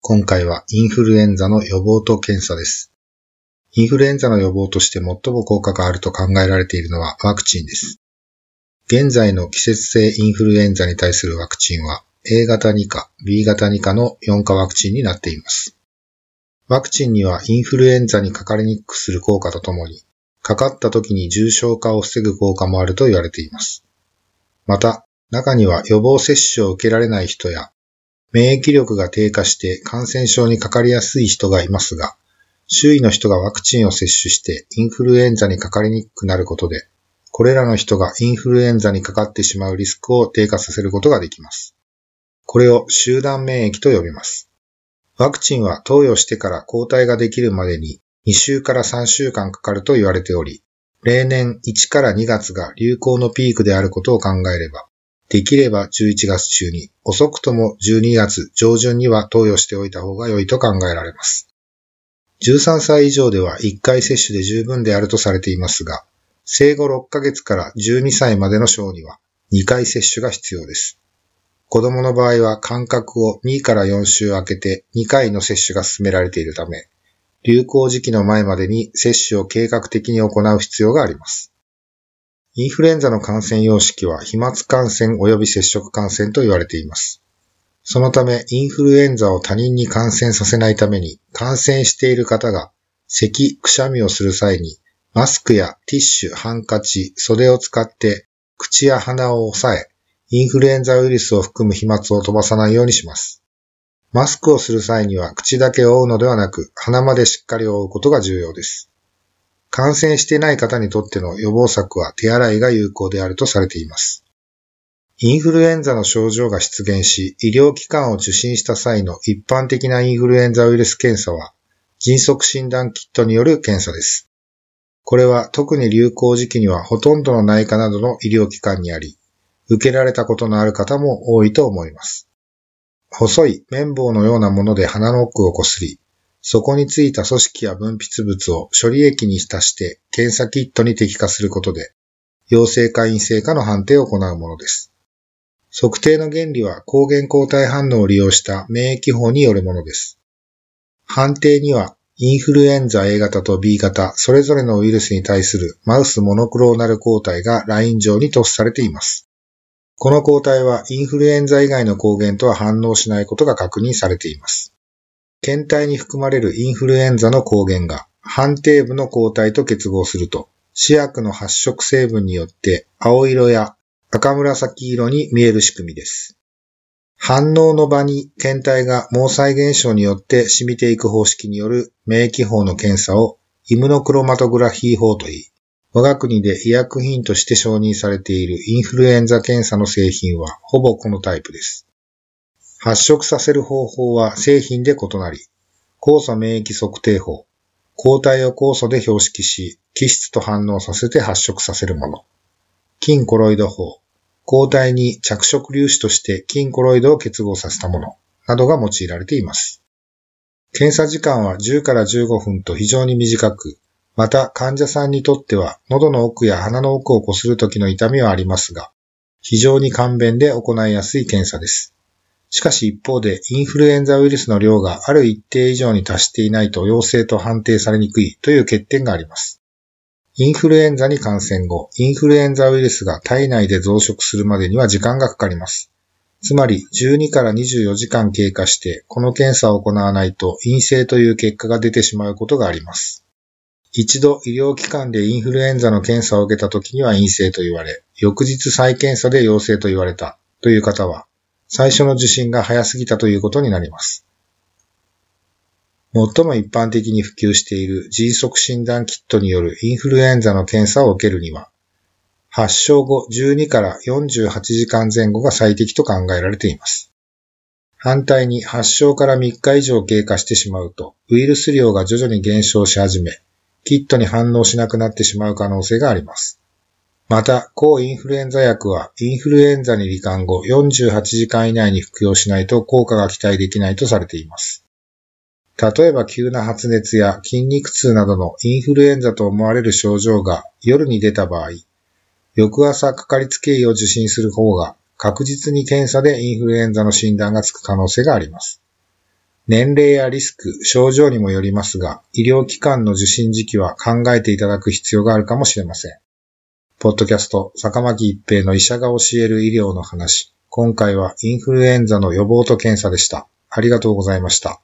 今回はインフルエンザの予防と検査です。インフルエンザの予防として最も効果があると考えられているのはワクチンです。現在の季節性インフルエンザに対するワクチンは A 型2価、B 型2価の4価ワクチンになっています。ワクチンにはインフルエンザにかかりにくくする効果とともに、かかった時に重症化を防ぐ効果もあると言われています。また、中には予防接種を受けられない人や、免疫力が低下して感染症にかかりやすい人がいますが、周囲の人がワクチンを接種してインフルエンザにかかりにくくなることで、これらの人がインフルエンザにかかってしまうリスクを低下させることができます。これを集団免疫と呼びます。ワクチンは投与してから抗体ができるまでに2週から3週間かかると言われており、例年1から2月が流行のピークであることを考えれば、できれば11月中に、遅くとも12月上旬には投与しておいた方が良いと考えられます。13歳以上では1回接種で十分であるとされていますが、生後6ヶ月から12歳までの小には2回接種が必要です。子供の場合は間隔を2から4週空けて2回の接種が進められているため、流行時期の前までに接種を計画的に行う必要があります。インフルエンザの感染様式は飛沫感染及び接触感染と言われています。そのため、インフルエンザを他人に感染させないために、感染している方が咳、くしゃみをする際に、マスクやティッシュ、ハンカチ、袖を使って口や鼻を押さえ、インフルエンザウイルスを含む飛沫を飛ばさないようにします。マスクをする際には口だけを覆うのではなく、鼻までしっかり覆うことが重要です。感染していない方にとっての予防策は手洗いが有効であるとされています。インフルエンザの症状が出現し、医療機関を受診した際の一般的なインフルエンザウイルス検査は、迅速診断キットによる検査です。これは特に流行時期にはほとんどの内科などの医療機関にあり、受けられたことのある方も多いと思います。細い綿棒のようなもので鼻の奥をこすり、そこについた組織や分泌物を処理液に浸して検査キットに適化することで、陽性か陰性かの判定を行うものです。測定の原理は抗原抗体反応を利用した免疫法によるものです。判定にはインフルエンザ A 型と B 型それぞれのウイルスに対するマウスモノクローナル抗体がライン上に突出されています。この抗体はインフルエンザ以外の抗原とは反応しないことが確認されています。検体に含まれるインフルエンザの抗原が判定部の抗体と結合すると、試薬の発色成分によって青色や赤紫色に見える仕組みです。反応の場に検体が毛細現象によって染みていく方式による免疫法の検査をイムノクロマトグラフィー法といい、我が国で医薬品として承認されているインフルエンザ検査の製品はほぼこのタイプです。発色させる方法は製品で異なり、酵素免疫測定法、抗体を酵素で標識し、基質と反応させて発色させるもの、筋コロイド法、抗体に着色粒子として筋コロイドを結合させたもの、などが用いられています。検査時間は10から15分と非常に短く、また患者さんにとっては喉の奥や鼻の奥をこするときの痛みはありますが、非常に簡便で行いやすい検査です。しかし一方で、インフルエンザウイルスの量がある一定以上に達していないと陽性と判定されにくいという欠点があります。インフルエンザに感染後、インフルエンザウイルスが体内で増殖するまでには時間がかかります。つまり、12から24時間経過して、この検査を行わないと陰性という結果が出てしまうことがあります。一度医療機関でインフルエンザの検査を受けた時には陰性と言われ、翌日再検査で陽性と言われたという方は、最初の受診が早すぎたということになります。最も一般的に普及している迅速診断キットによるインフルエンザの検査を受けるには、発症後12から48時間前後が最適と考えられています。反対に発症から3日以上経過してしまうと、ウイルス量が徐々に減少し始め、キットに反応しなくなってしまう可能性があります。また、抗インフルエンザ薬は、インフルエンザに罹患後48時間以内に服用しないと効果が期待できないとされています。例えば急な発熱や筋肉痛などのインフルエンザと思われる症状が夜に出た場合、翌朝かかりつけ医を受診する方が確実に検査でインフルエンザの診断がつく可能性があります。年齢やリスク、症状にもよりますが、医療機関の受診時期は考えていただく必要があるかもしれません。ポッドキャスト、坂巻一平の医者が教える医療の話。今回はインフルエンザの予防と検査でした。ありがとうございました。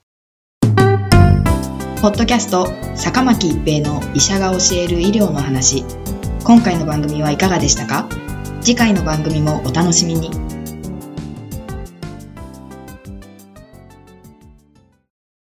ポッドキャスト、坂巻一平の医者が教える医療の話。今回の番組はいかがでしたか？次回の番組もお楽しみに。